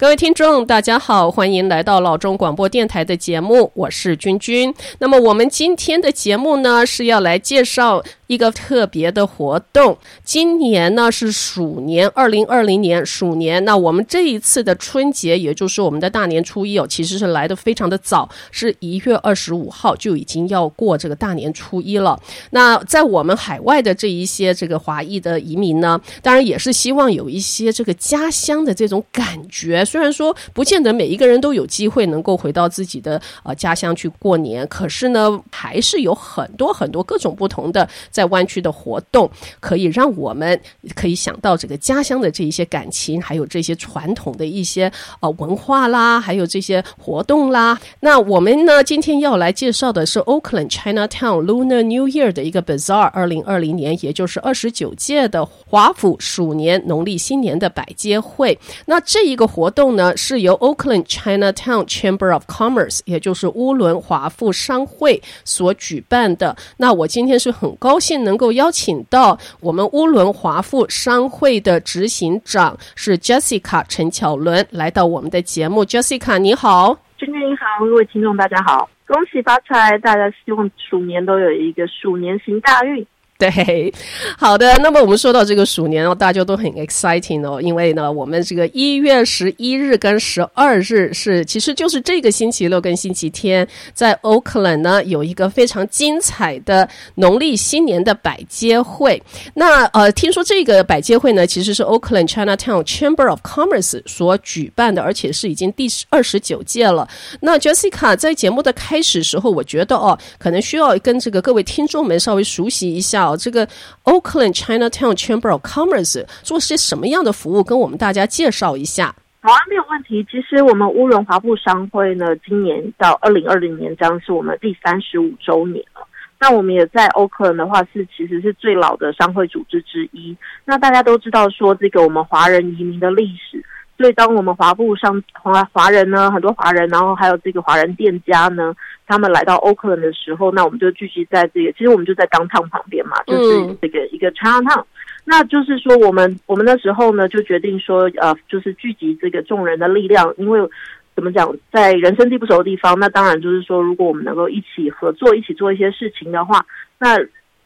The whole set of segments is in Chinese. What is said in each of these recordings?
各位听众，大家好，欢迎来到老中广播电台的节目，我是君君。那么我们今天的节目呢，是要来介绍一个特别的活动。今年呢是鼠年，二零二零年鼠年。那我们这一次的春节，也就是我们的大年初一哦，其实是来的非常的早，是一月二十五号就已经要过这个大年初一了。那在我们海外的这一些这个华裔的移民呢，当然也是希望有一些这个家乡的这种感觉。虽然说不见得每一个人都有机会能够回到自己的呃家乡去过年，可是呢，还是有很多很多各种不同的在湾区的活动，可以让我们可以想到这个家乡的这一些感情，还有这些传统的一些呃文化啦，还有这些活动啦。那我们呢，今天要来介绍的是 Oakland Chinatown Lunar New Year 的一个 Bazaar，二零二零年，也就是二十九届的华府鼠年农历新年的百街会。那这一个活。动呢是由 Oakland Chinatown Chamber of Commerce，也就是乌伦华富商会所举办的。那我今天是很高兴能够邀请到我们乌伦华富商会的执行长是 Jessica 陈巧伦来到我们的节目。Jessica 你好，君君你好，各位听众大家好，恭喜发财，大家希望鼠年都有一个鼠年行大运。对，好的。那么我们说到这个鼠年哦，大家都很 exciting 哦，因为呢，我们这个一月十一日跟十二日是，其实就是这个星期六跟星期天，在 Oakland 呢有一个非常精彩的农历新年的百街会。那呃，听说这个百街会呢，其实是 Oakland Chinatown Chamber of Commerce 所举办的，而且是已经第二十九届了。那 Jessica 在节目的开始时候，我觉得哦，可能需要跟这个各位听众们稍微熟悉一下。这个 Oakland Chinatown Chamber of Commerce 做些什么样的服务，跟我们大家介绍一下。好啊，没有问题。其实我们乌伦华富商会呢，今年到二零二零年将是我们第三十五周年了。那我们也在 Oakland 的话，是其实是最老的商会组织之一。那大家都知道说，这个我们华人移民的历史。所以，当我们华埠上华华人呢，很多华人，然后还有这个华人店家呢，他们来到 Oakland 的时候，那我们就聚集在这个，其实我们就在 Downtown 旁边嘛，就是这个一个 Chinatown。那就是说，我们我们那时候呢，就决定说，呃，就是聚集这个众人的力量，因为怎么讲，在人生地不熟的地方，那当然就是说，如果我们能够一起合作，一起做一些事情的话，那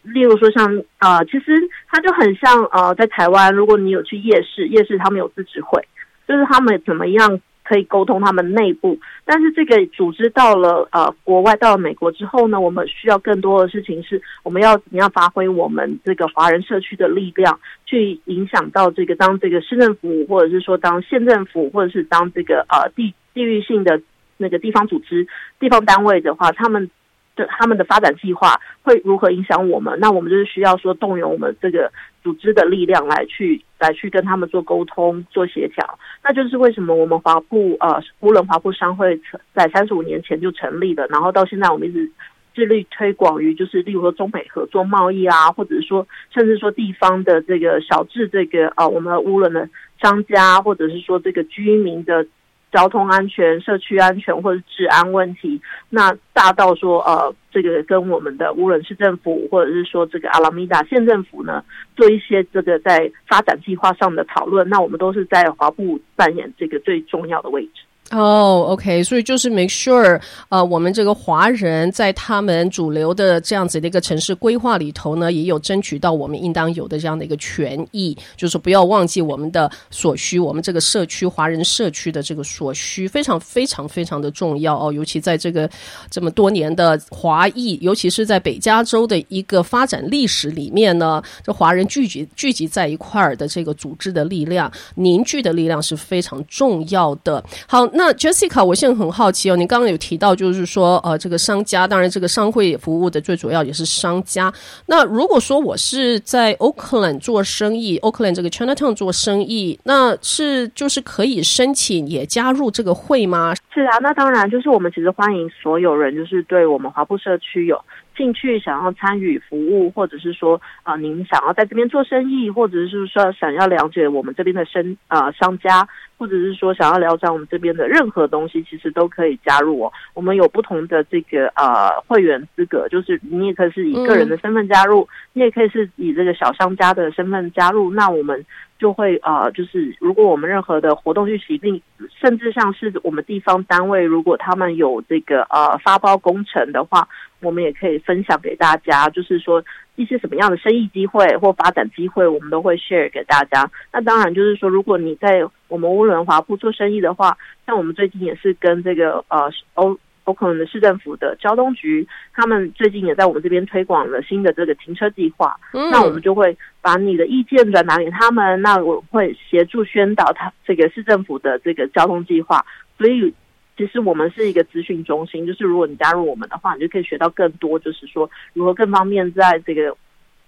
例如说像啊、呃，其实它就很像呃，在台湾，如果你有去夜市，夜市他们有自治会。就是他们怎么样可以沟通他们内部，但是这个组织到了呃国外，到了美国之后呢，我们需要更多的事情是，我们要怎么样发挥我们这个华人社区的力量，去影响到这个当这个市政府，或者是说当县政府，或者是当这个呃地地域性的那个地方组织、地方单位的话，他们。的他们的发展计划会如何影响我们？那我们就是需要说动员我们这个组织的力量来去来去跟他们做沟通、做协调。那就是为什么我们华埠呃乌伦华埠商会在三十五年前就成立了，然后到现在我们一直致力推广于就是例如说中美合作贸易啊，或者是说甚至说地方的这个小至这个呃我们乌伦的商家，或者是说这个居民的。交通安全、社区安全或者治安问题，那大到说呃，这个跟我们的无论市政府或者是说这个阿拉米达县政府呢，做一些这个在发展计划上的讨论，那我们都是在华埠扮演这个最重要的位置。哦、，OK，所以就是 make sure，呃，我们这个华人在他们主流的这样子的一个城市规划里头呢，也有争取到我们应当有的这样的一个权益，就是不要忘记我们的所需，我们这个社区华人社区的这个所需，非常非常非常的重要哦，尤其在这个这么多年的华裔，尤其是在北加州的一个发展历史里面呢，这华人聚集聚集在一块儿的这个组织的力量，凝聚的力量是非常重要的。好，那。那 Jessica，我现在很好奇哦，你刚刚有提到，就是说，呃，这个商家，当然这个商会服务的最主要也是商家。那如果说我是在 Oakland 做生意，Oakland 这个 Chinatown 做生意，那是就是可以申请也加入这个会吗？是啊，那当然，就是我们其实欢迎所有人，就是对我们华埠社区有兴趣，想要参与服务，或者是说啊、呃，您想要在这边做生意，或者是说想要了解我们这边的生呃商家。或者是说想要了解我们这边的任何东西，其实都可以加入哦。我们有不同的这个呃会员资格，就是你也可以是以个人的身份加入，嗯、你也可以是以这个小商家的身份加入。那我们就会呃，就是如果我们任何的活动去起定，甚至像是我们地方单位，如果他们有这个呃发包工程的话，我们也可以分享给大家，就是说。一些什么样的生意机会或发展机会，我们都会 share 给大家。那当然就是说，如果你在我们乌伦华铺做生意的话，像我们最近也是跟这个呃欧欧克伦的市政府的交通局，他们最近也在我们这边推广了新的这个停车计划。嗯，那我们就会把你的意见转达给他们，那我会协助宣导他这个市政府的这个交通计划。所以。其实我们是一个资讯中心，就是如果你加入我们的话，你就可以学到更多，就是说如何更方便在这个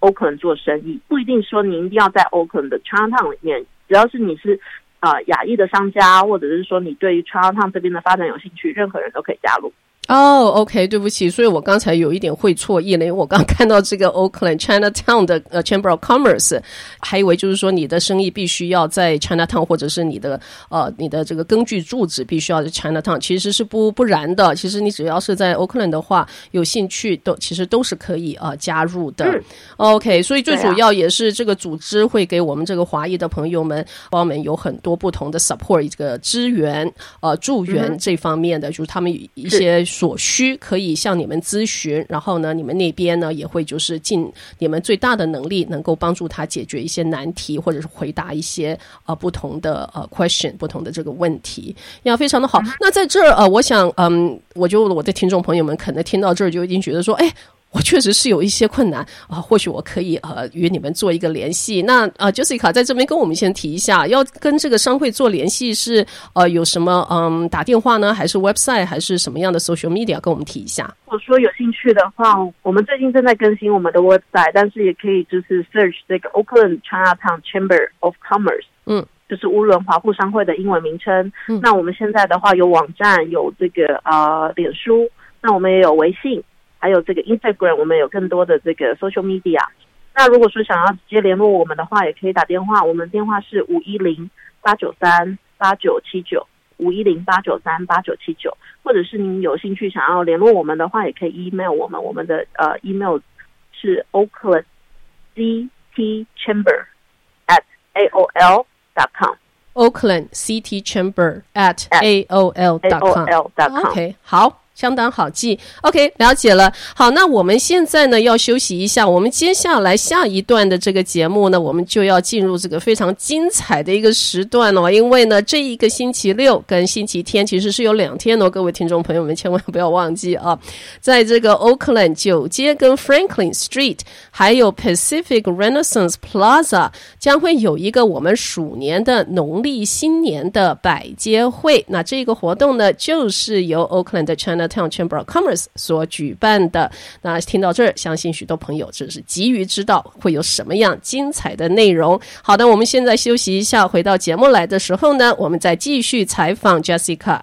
Oakland 做生意。不一定说你一定要在 Oakland 的 Chinatown 里面，只要是你是呃、亚裔的商家，或者是说你对于川奥烫这边的发展有兴趣，任何人都可以加入。哦、oh，OK，对不起，所以我刚才有一点会错意了，因为我刚看到这个 Oakland Chinatown 的呃 Chamber of Commerce，还以为就是说你的生意必须要在 Chinatown，或者是你的呃你的这个根据住址必须要在 Chinatown，其实是不不然的。其实你只要是在 Oakland 的话，有兴趣都其实都是可以啊、呃、加入的。嗯、OK，所以最主要也是这个组织会给我们这个华裔的朋友们，帮我们有很多不同的 support 这个支援呃助援这方面的，嗯、就是他们一些。所需可以向你们咨询，然后呢，你们那边呢也会就是尽你们最大的能力，能够帮助他解决一些难题，或者是回答一些呃不同的呃 question，不同的这个问题，要非常的好。嗯、那在这儿呃，我想嗯，我就我的听众朋友们可能听到这儿就已经觉得说，哎。我确实是有一些困难啊，或许我可以呃与你们做一个联系。那呃，Jessica 在这边跟我们先提一下，要跟这个商会做联系是呃有什么嗯打电话呢，还是 website，还是什么样的 social media？跟我们提一下。如果说有兴趣的话，我们最近正在更新我们的 website，但是也可以就是 search 这个 Oakland Chinatown Chamber of Commerce，嗯，就是乌伦华埠商会的英文名称。嗯，那我们现在的话有网站，有这个呃脸书，那我们也有微信。还有这个 Instagram，我们有更多的这个 social media。那如果说想要直接联络我们的话，也可以打电话，我们电话是五一零八九三八九七九五一零八九三八九七九，或者是您有兴趣想要联络我们的话，也可以 email 我们，我们的呃 email 是 Oakland City Chamber at aol dot com。Oakland City Chamber at aol dot com。OK，好。相当好记，OK，了解了。好，那我们现在呢要休息一下。我们接下来下一段的这个节目呢，我们就要进入这个非常精彩的一个时段了。因为呢，这一个星期六跟星期天其实是有两天哦，各位听众朋友们千万不要忘记啊，在这个 Oakland 九街跟 Franklin Street，还有 Pacific Renaissance Plaza，将会有一个我们鼠年的农历新年的百街会。那这个活动呢，就是由 Oakland 的 China Town Chamber of Commerce 所举办的，那听到这儿，相信许多朋友只是急于知道会有什么样精彩的内容。好的，我们现在休息一下，回到节目来的时候呢，我们再继续采访 Jessica。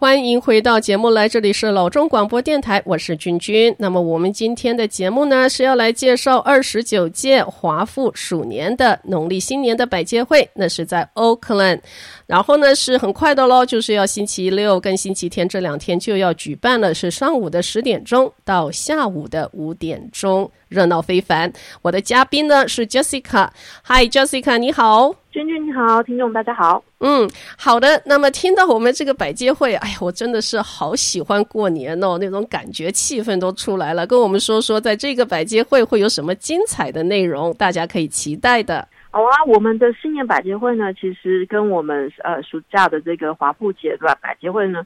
欢迎回到节目来，这里是老中广播电台，我是君君。那么我们今天的节目呢，是要来介绍二十九届华富鼠年的农历新年的百街会，那是在 Oakland。然后呢，是很快的喽，就是要星期六跟星期天这两天就要举办了，是上午的十点钟到下午的五点钟，热闹非凡。我的嘉宾呢是 Jessica，Hi Jessica，你好，娟娟你好，听众大家好，嗯，好的。那么听到我们这个百街会，哎呀，我真的是好喜欢过年哦，那种感觉气氛都出来了。跟我们说说，在这个百街会会有什么精彩的内容，大家可以期待的。好啊，我们的新年百节会呢，其实跟我们呃暑假的这个华埠节对吧？百节会呢，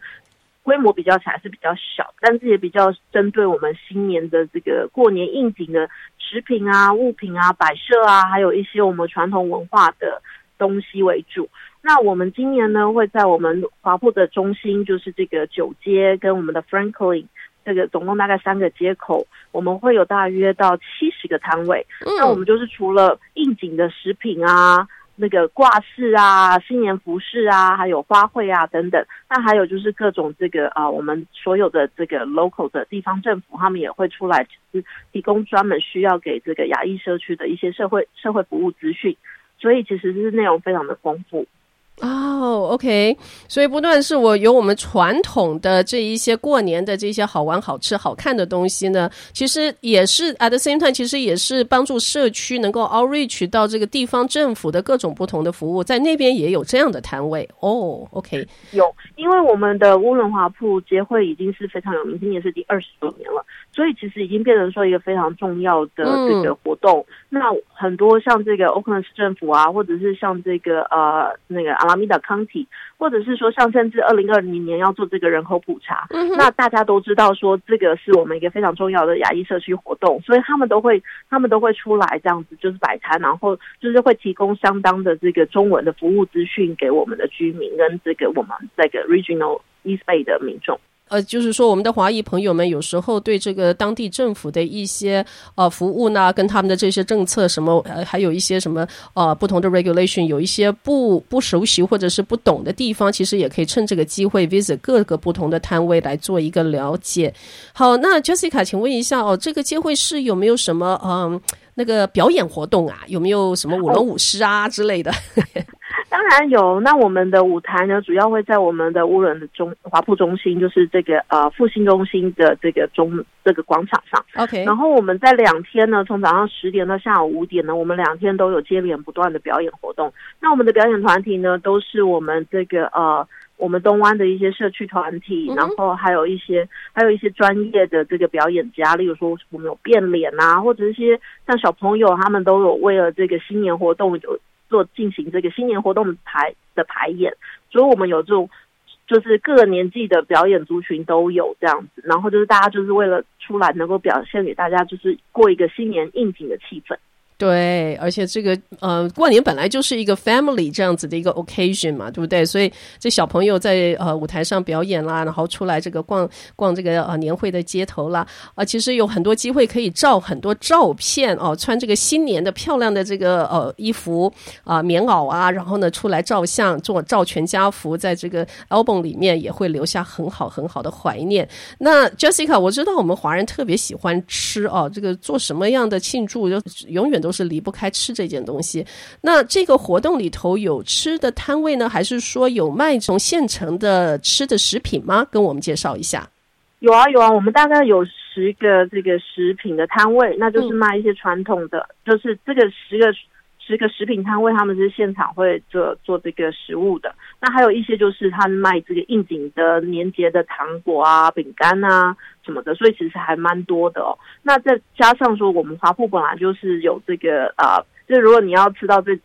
规模比较起来是比较小，但是也比较针对我们新年的这个过年应景的食品啊、物品啊、摆设啊，还有一些我们传统文化的东西为主。那我们今年呢，会在我们华埠的中心，就是这个九街跟我们的 Franklin。这个总共大概三个街口，我们会有大约到七十个摊位。嗯、那我们就是除了应景的食品啊、那个挂饰啊、新年服饰啊，还有花卉啊等等。那还有就是各种这个啊，我们所有的这个 local 的地方政府，他们也会出来，就是提供专门需要给这个亚裔社区的一些社会社会服务资讯。所以其实是内容非常的丰富。哦、oh，OK，所以不断是我有我们传统的这一些过年的这些好玩、好吃、好看的东西呢，其实也是 at the same time，其实也是帮助社区能够 outreach 到这个地方政府的各种不同的服务，在那边也有这样的摊位哦。Oh, OK，有，因为我们的乌伦华埠街会已经是非常有名，今年是第二十多年了，所以其实已经变成说一个非常重要的这个活动。嗯、那很多像这个 Oakland 市政府啊，或者是像这个呃那个。阿拉米达康体，或者是说，上升至二零二零年要做这个人口普查，嗯、那大家都知道说，这个是我们一个非常重要的亚裔社区活动，所以他们都会，他们都会出来这样子，就是摆摊，然后就是会提供相当的这个中文的服务资讯给我们的居民跟这个我们这个 Regional East Bay 的民众。呃，就是说，我们的华裔朋友们有时候对这个当地政府的一些呃服务呢，跟他们的这些政策什么，呃，还有一些什么呃不同的 regulation，有一些不不熟悉或者是不懂的地方，其实也可以趁这个机会 visit 各个不同的摊位来做一个了解。好，那 Jessica，请问一下哦，这个街会是有没有什么嗯、那个表演活动啊？有没有什么舞龙舞狮啊之类的？当然有，那我们的舞台呢，主要会在我们的乌伦的中华埠中心，就是这个呃复兴中心的这个中这个广场上。OK，然后我们在两天呢，从早上十点到下午五点呢，我们两天都有接连不断的表演活动。那我们的表演团体呢，都是我们这个呃我们东湾的一些社区团体，然后还有一些还有一些专业的这个表演家，例如说我们有变脸啊，或者一些像小朋友他们都有为了这个新年活动有。做进行这个新年活动的排的排演，所以我们有这种就是各个年纪的表演族群都有这样子，然后就是大家就是为了出来能够表现给大家，就是过一个新年应景的气氛。对，而且这个呃，过年本来就是一个 family 这样子的一个 occasion 嘛，对不对？所以这小朋友在呃舞台上表演啦，然后出来这个逛逛这个呃年会的街头啦，啊、其实有很多机会可以照很多照片哦、穿这个新年的漂亮的这个呃衣服啊、棉袄啊，然后呢出来照相，做照全家福，在这个 album 里面也会留下很好很好的怀念。那 Jessica，我知道我们华人特别喜欢吃哦、这个做什么样的庆祝就永远都。是离不开吃这件东西。那这个活动里头有吃的摊位呢，还是说有卖这种现成的吃的食品吗？跟我们介绍一下。有啊有啊，我们大概有十个这个食品的摊位，那就是卖一些传统的，嗯、就是这个十个十个食品摊位，他们是现场会做做这个食物的。那还有一些就是他们卖这个应景的年节的糖果啊、饼干啊。什么的，所以其实还蛮多的哦。那再加上说，我们华埠本来就是有这个啊、就如果你要吃到最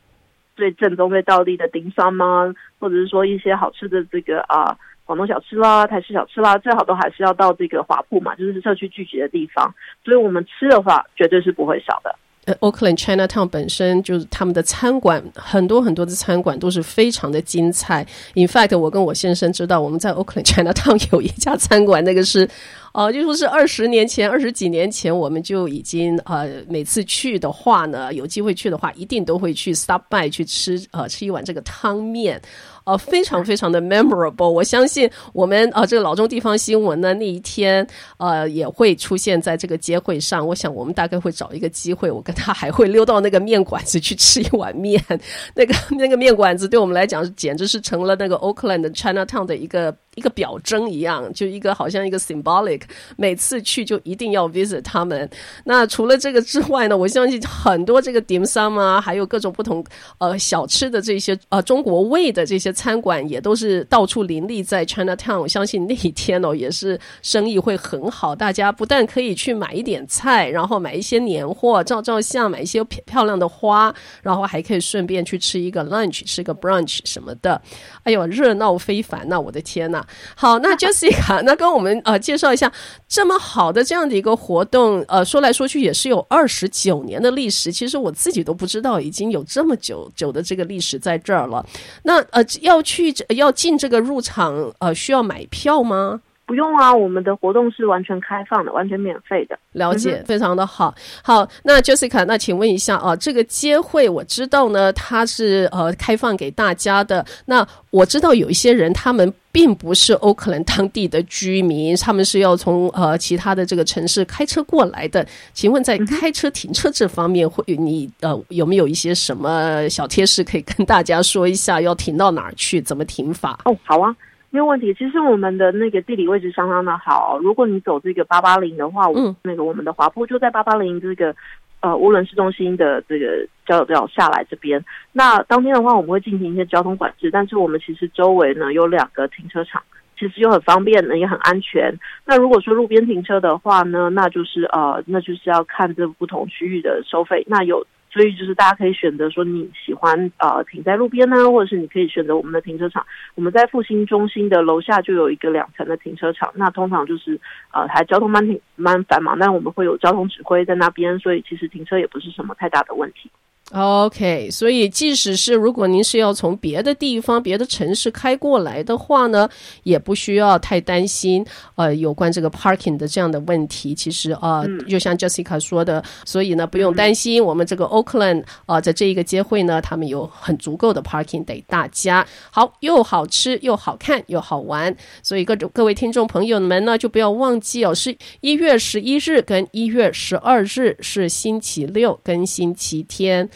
最正宗、最道地的丁山吗，或者是说一些好吃的这个啊广东小吃啦、台式小吃啦，最好都还是要到这个华埠嘛，就是社区聚集的地方。所以我们吃的话，绝对是不会少的。呃，Oakland Chinatown 本身就是他们的餐馆，很多很多的餐馆都是非常的精彩。In fact，我跟我先生知道，我们在 Oakland Chinatown 有一家餐馆，那个是。哦、就说是二十年前、二十几年前，我们就已经呃，每次去的话呢，有机会去的话，一定都会去 stop by 去吃呃，吃一碗这个汤面，呃，非常非常的 memorable。我相信我们呃，这个老中地方新闻呢，那一天呃，也会出现在这个街会上。我想我们大概会找一个机会，我跟他还会溜到那个面馆子去吃一碗面。那个那个面馆子对我们来讲，简直是成了那个 Oakland Chinatown 的一个。一个表征一样，就一个好像一个 symbolic，每次去就一定要 visit 他们。那除了这个之外呢，我相信很多这个 dim sum 啊，还有各种不同呃小吃的这些呃中国味的这些餐馆，也都是到处林立在 Chinatown。我相信那一天哦，也是生意会很好。大家不但可以去买一点菜，然后买一些年货，照照相，买一些漂亮的花，然后还可以顺便去吃一个 lunch，吃个 brunch 什么的。哎呦，热闹非凡呐！我的天呐！好，那 Jessica，那跟我们呃介绍一下这么好的这样的一个活动，呃，说来说去也是有二十九年的历史。其实我自己都不知道已经有这么久久的这个历史在这儿了。那呃，要去要进这个入场呃，需要买票吗？不用啊，我们的活动是完全开放的，完全免费的。了解，非常的好。好，那 Jessica，那请问一下啊，这个街会我知道呢，它是呃开放给大家的。那我知道有一些人，他们并不是欧克兰当地的居民，他们是要从呃其他的这个城市开车过来的。请问在开车停车这方面，会你呃有没有一些什么小贴士可以跟大家说一下？要停到哪儿去？怎么停法？哦，好啊。没有问题，其实我们的那个地理位置相当的好。如果你走这个八八零的话，嗯，那个我们的滑坡就在八八零这个呃乌伦市中心的这个交流道下来这边。那当天的话，我们会进行一些交通管制，但是我们其实周围呢有两个停车场，其实又很方便呢，也很安全。那如果说路边停车的话呢，那就是呃，那就是要看这不同区域的收费。那有。所以就是大家可以选择说你喜欢呃停在路边呢，或者是你可以选择我们的停车场。我们在复兴中心的楼下就有一个两层的停车场，那通常就是呃还交通蛮挺蛮繁忙，但我们会有交通指挥在那边，所以其实停车也不是什么太大的问题。OK，所以即使是如果您是要从别的地方、别的城市开过来的话呢，也不需要太担心呃有关这个 parking 的这样的问题。其实呃，嗯、就像 Jessica 说的，所以呢不用担心。我们这个 Oakland 啊、呃，在这一个接会呢，他们有很足够的 parking 给大家。好，又好吃又好看又好玩，所以各种各位听众朋友们呢，就不要忘记哦，是一月十一日跟一月十二日是星期六跟星期天。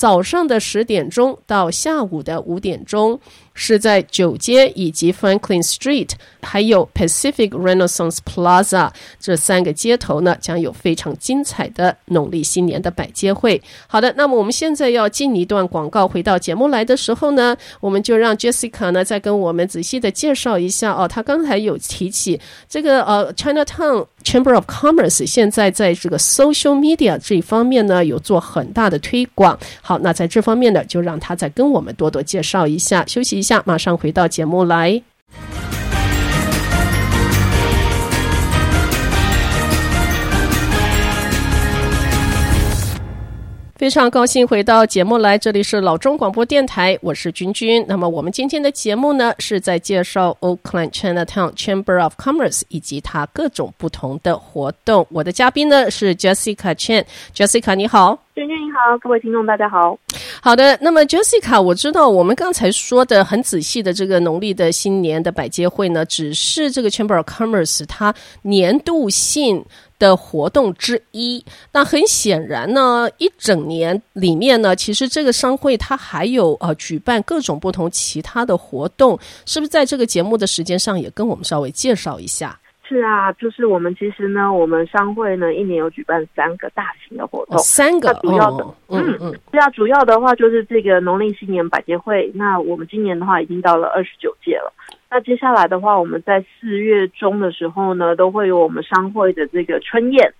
早上的十点钟到下午的五点钟。是在九街以及 Franklin Street，还有 Pacific Renaissance Plaza 这三个街头呢，将有非常精彩的农历新年的摆街会。好的，那么我们现在要进一段广告，回到节目来的时候呢，我们就让 Jessica 呢再跟我们仔细的介绍一下哦。她刚才有提起这个呃 Chinatown Chamber of Commerce 现在在这个 Social Media 这一方面呢有做很大的推广。好，那在这方面呢，就让他再跟我们多多介绍一下。休息一。下马上回到节目来。非常高兴回到节目来，这里是老中广播电台，我是君君。那么我们今天的节目呢，是在介绍 Oakland Chinatown Chamber of Commerce 以及它各种不同的活动。我的嘉宾呢是 Jessica Chen，Jessica 你好，君君你好，各位听众大家好。好的，那么 Jessica，我知道我们刚才说的很仔细的这个农历的新年的百街会呢，只是这个 Chamber of Commerce 它年度性的活动之一。那很显然呢，一整年里面呢，其实这个商会它还有呃举办各种不同其他的活动，是不是在这个节目的时间上也跟我们稍微介绍一下？是啊，就是我们其实呢，我们商会呢一年有举办三个大型的活动，哦、三个主要的，哦、嗯嗯，对啊，主要的话就是这个农历新年百节会。那我们今年的话已经到了二十九届了。那接下来的话，我们在四月中的时候呢，都会有我们商会的这个春宴，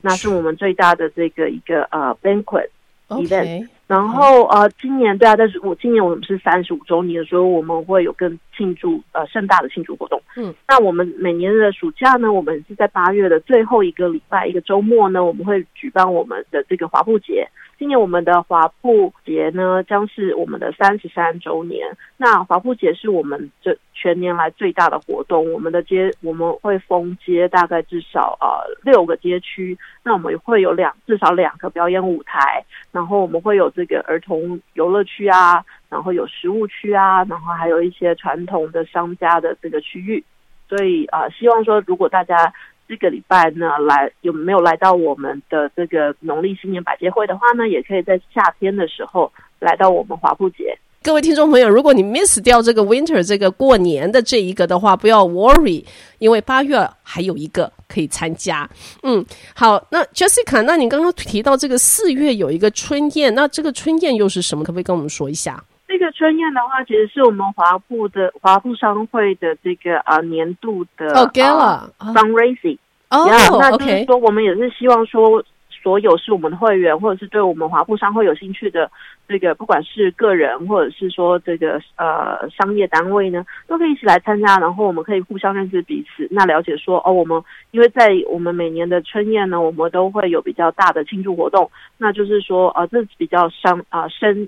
那是我们最大的这个一个呃 banquet event。然后呃，今年对啊，但是我今年我们是三十五周年，所以我们会有更庆祝呃盛大的庆祝活动。嗯，那我们每年的暑假呢，我们是在八月的最后一个礼拜一个周末呢，我们会举办我们的这个华埠节。今年我们的华埠节呢，将是我们的三十三周年。那华埠节是我们这全年来最大的活动。我们的街我们会封街，大概至少呃六个街区。那我们会有两至少两个表演舞台，然后我们会有这个儿童游乐区啊，然后有食物区啊，然后还有一些传统的商家的这个区域。所以啊、呃，希望说如果大家。这个礼拜呢，来有没有来到我们的这个农历新年百节会的话呢，也可以在夏天的时候来到我们华埠节。各位听众朋友，如果你 miss 掉这个 winter 这个过年的这一个的话，不要 worry，因为八月还有一个可以参加。嗯，好，那 Jessica，那你刚刚提到这个四月有一个春宴，那这个春宴又是什么？可不可以跟我们说一下？这个春宴的话，其实是我们华埠的华埠商会的这个啊年度的哦 Gala fundraising 哦，那就是说我们也是希望说，所有是我们的会员或者是对我们华埠商会有兴趣的这个，不管是个人或者是说这个呃商业单位呢，都可以一起来参加，然后我们可以互相认识彼此，那了解说哦，我们因为在我们每年的春宴呢，我们都会有比较大的庆祝活动，那就是说呃这比较商啊深。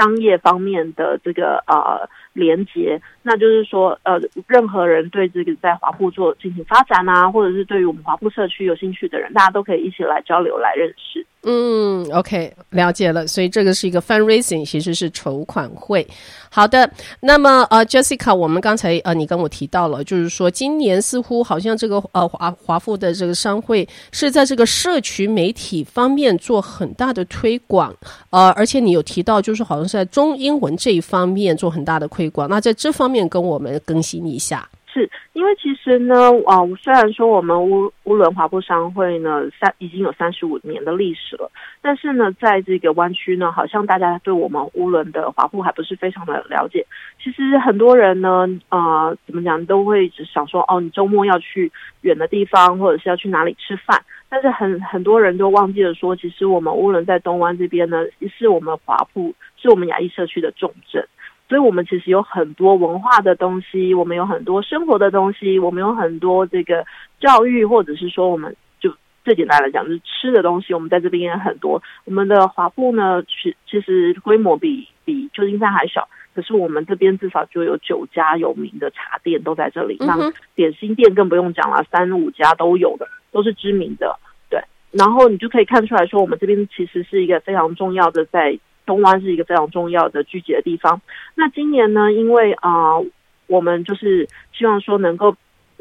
商业方面的这个呃连接，那就是说呃，任何人对这个在华埠做进行发展啊，或者是对于我们华埠社区有兴趣的人，大家都可以一起来交流来认识。嗯，OK，了解了。所以这个是一个 fundraising，其实是筹款会。好的，那么呃，Jessica，我们刚才呃，你跟我提到了，就是说今年似乎好像这个呃华华富的这个商会是在这个社群媒体方面做很大的推广，呃，而且你有提到就是好像是在中英文这一方面做很大的推广。那在这方面跟我们更新一下。是因为其实呢，啊，虽然说我们乌乌伦华埠商会呢三已经有三十五年的历史了，但是呢，在这个湾区呢，好像大家对我们乌伦的华埠还不是非常的了解。其实很多人呢，啊，怎么讲，都会只想说，哦，你周末要去远的地方，或者是要去哪里吃饭，但是很很多人都忘记了说，其实我们乌伦在东湾这边呢，是我们华埠，是我们亚裔社区的重镇。所以，我们其实有很多文化的东西，我们有很多生活的东西，我们有很多这个教育，或者是说，我们就最简单来讲，就是吃的东西，我们在这边也很多。我们的华埠呢，其其实规模比比旧金山还小，可是我们这边至少就有九家有名的茶店都在这里，那点心店更不用讲了，三五家都有的，都是知名的。对，然后你就可以看出来说，我们这边其实是一个非常重要的在。东湾是一个非常重要的聚集的地方。那今年呢，因为啊、我们就是希望说能够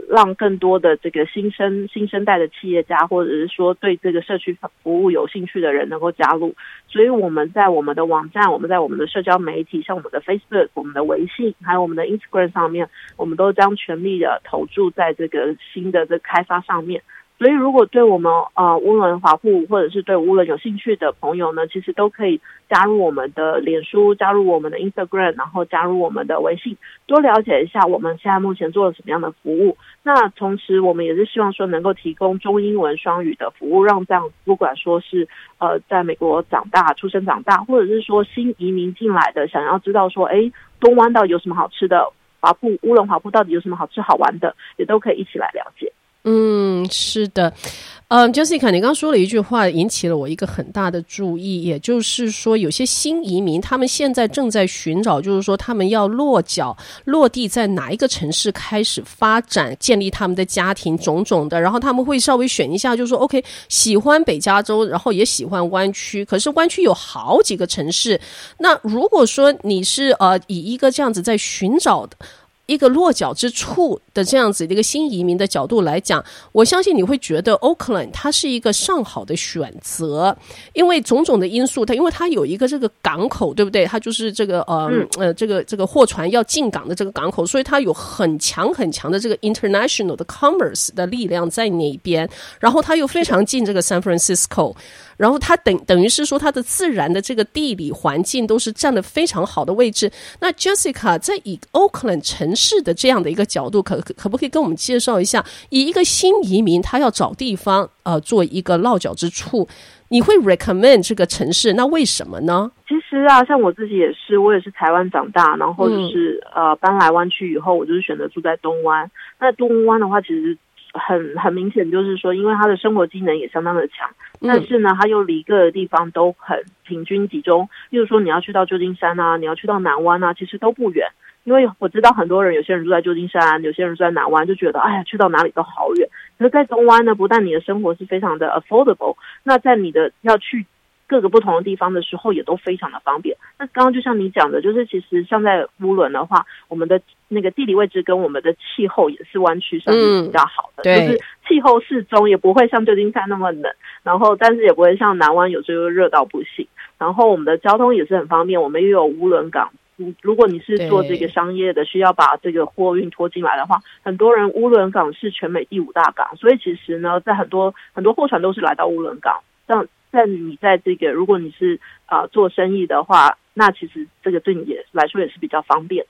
让更多的这个新生新生代的企业家，或者是说对这个社区服务有兴趣的人能够加入，所以我们在我们的网站、我们在我们的社交媒体，像我们的 Facebook、我们的微信，还有我们的 Instagram 上面，我们都将全力的投注在这个新的这开发上面。所以，如果对我们呃乌伦华埠或者是对乌伦有兴趣的朋友呢，其实都可以加入我们的脸书，加入我们的 Instagram，然后加入我们的微信，多了解一下我们现在目前做了什么样的服务。那同时，我们也是希望说能够提供中英文双语的服务，让这样不管说是呃在美国长大、出生长大，或者是说新移民进来的，想要知道说，哎，东湾到底有什么好吃的，华埠乌伦华埠到底有什么好吃好玩的，也都可以一起来了解。嗯，是的，嗯，Jessica，你刚刚说了一句话，引起了我一个很大的注意，也就是说，有些新移民他们现在正在寻找，就是说他们要落脚落地在哪一个城市开始发展，建立他们的家庭，种种的，然后他们会稍微选一下，就是说，OK，喜欢北加州，然后也喜欢湾区，可是湾区有好几个城市，那如果说你是呃以一个这样子在寻找。一个落脚之处的这样子的一个新移民的角度来讲，我相信你会觉得 Oakland 它是一个上好的选择，因为种种的因素，它因为它有一个这个港口，对不对？它就是这个呃呃这个这个货船要进港的这个港口，所以它有很强很强的这个 international 的 commerce 的力量在那边，然后它又非常近这个 San Francisco。然后它等等于是说，它的自然的这个地理环境都是占了非常好的位置。那 Jessica 在以 Oakland 城市的这样的一个角度，可可不可以跟我们介绍一下，以一个新移民他要找地方呃做一个落脚之处，你会 recommend 这个城市？那为什么呢？其实啊，像我自己也是，我也是台湾长大，然后就是、嗯、呃搬来湾区以后，我就是选择住在东湾。那东湾的话，其实。很很明显，就是说，因为他的生活机能也相当的强，但是呢，他又离各个地方都很平均集中。例如说，你要去到旧金山啊，你要去到南湾啊，其实都不远。因为我知道很多人，有些人住在旧金山，有些人住在南湾，就觉得哎呀，去到哪里都好远。可是，在东湾呢，不但你的生活是非常的 affordable，那在你的要去。各个不同的地方的时候也都非常的方便。那刚刚就像你讲的，就是其实像在乌伦的话，我们的那个地理位置跟我们的气候也是湾区上面比较好的，嗯、就是气候适中，也不会像旧金山那么冷，然后但是也不会像南湾有时候热到不行。然后我们的交通也是很方便，我们又有乌伦港。如果你是做这个商业的，需要把这个货运拖进来的话，很多人乌伦港是全美第五大港，所以其实呢，在很多很多货船都是来到乌伦港，像。在你在这个，如果你是啊、呃、做生意的话，那其实这个对你也来说也是比较方便。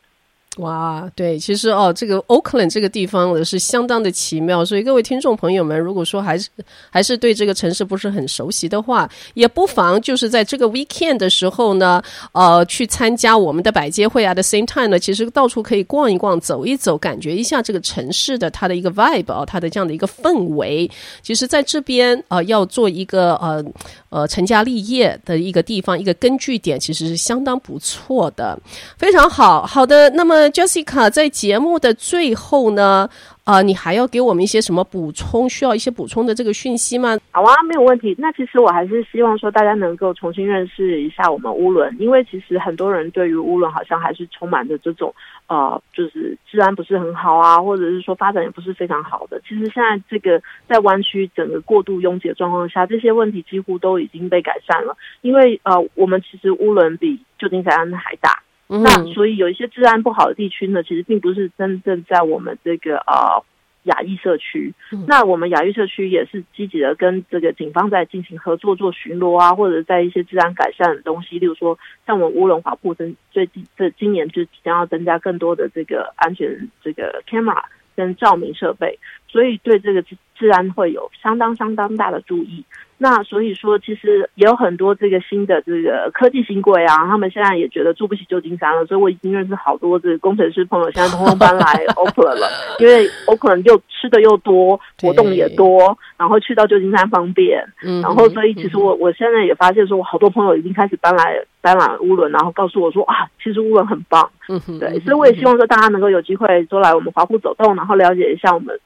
哇，对，其实哦，这个 Oakland 这个地方是相当的奇妙，所以各位听众朋友们，如果说还是还是对这个城市不是很熟悉的话，也不妨就是在这个 weekend 的时候呢，呃，去参加我们的百街会啊。的 same time 呢，其实到处可以逛一逛、走一走，感觉一下这个城市的它的一个 vibe 啊，它的这样的一个氛围。其实在这边呃，要做一个呃呃成家立业的一个地方，一个根据点，其实是相当不错的，非常好。好的，那么。Jessica 在节目的最后呢，呃，你还要给我们一些什么补充？需要一些补充的这个讯息吗？好啊，没有问题。那其实我还是希望说大家能够重新认识一下我们乌伦，因为其实很多人对于乌伦好像还是充满着这种呃，就是治安不是很好啊，或者是说发展也不是非常好的。其实现在这个在湾区整个过度拥挤的状况下，这些问题几乎都已经被改善了。因为呃，我们其实乌伦比旧金山还大。那所以有一些治安不好的地区呢，其实并不是真正在我们这个呃亚裔社区。那我们亚裔社区也是积极的跟这个警方在进行合作，做巡逻啊，或者在一些治安改善的东西，例如说像我们乌龙华埠增最近这今年就即将要增加更多的这个安全这个 camera 跟照明设备，所以对这个治安会有相当相当大的注意。那所以说，其实也有很多这个新的这个科技新贵啊，他们现在也觉得住不起旧金山了，所以我已经认识好多这个工程师朋友，现在通通搬来 Oakland 了，因为 Oakland 又吃的又多，活动也多，然后去到旧金山方便，然后所以其实我我现在也发现说，我好多朋友已经开始搬来搬来乌伦，然后告诉我说啊，其实乌伦很棒，对，所以我也希望说大家能够有机会都来我们华埠走动，然后了解一下我们。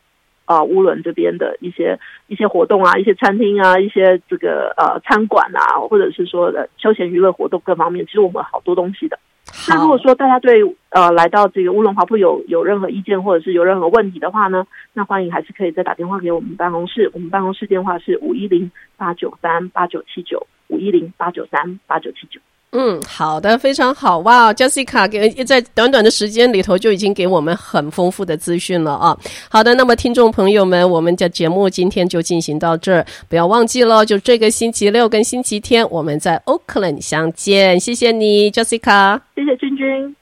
啊，乌伦这边的一些一些活动啊，一些餐厅啊，一些这个呃餐馆啊，或者是说的休闲娱乐活动各方面，其实我们好多东西的。那如果说大家对呃来到这个乌伦华埠有有任何意见，或者是有任何问题的话呢，那欢迎还是可以再打电话给我们办公室，我们办公室电话是五一零八九三八九七九五一零八九三八九七九。嗯，好的，非常好哇，Jessica 给在短短的时间里头就已经给我们很丰富的资讯了啊。好的，那么听众朋友们，我们的节目今天就进行到这儿，不要忘记了，就这个星期六跟星期天我们在 Oakland 相见，谢谢你，Jessica，谢谢君君。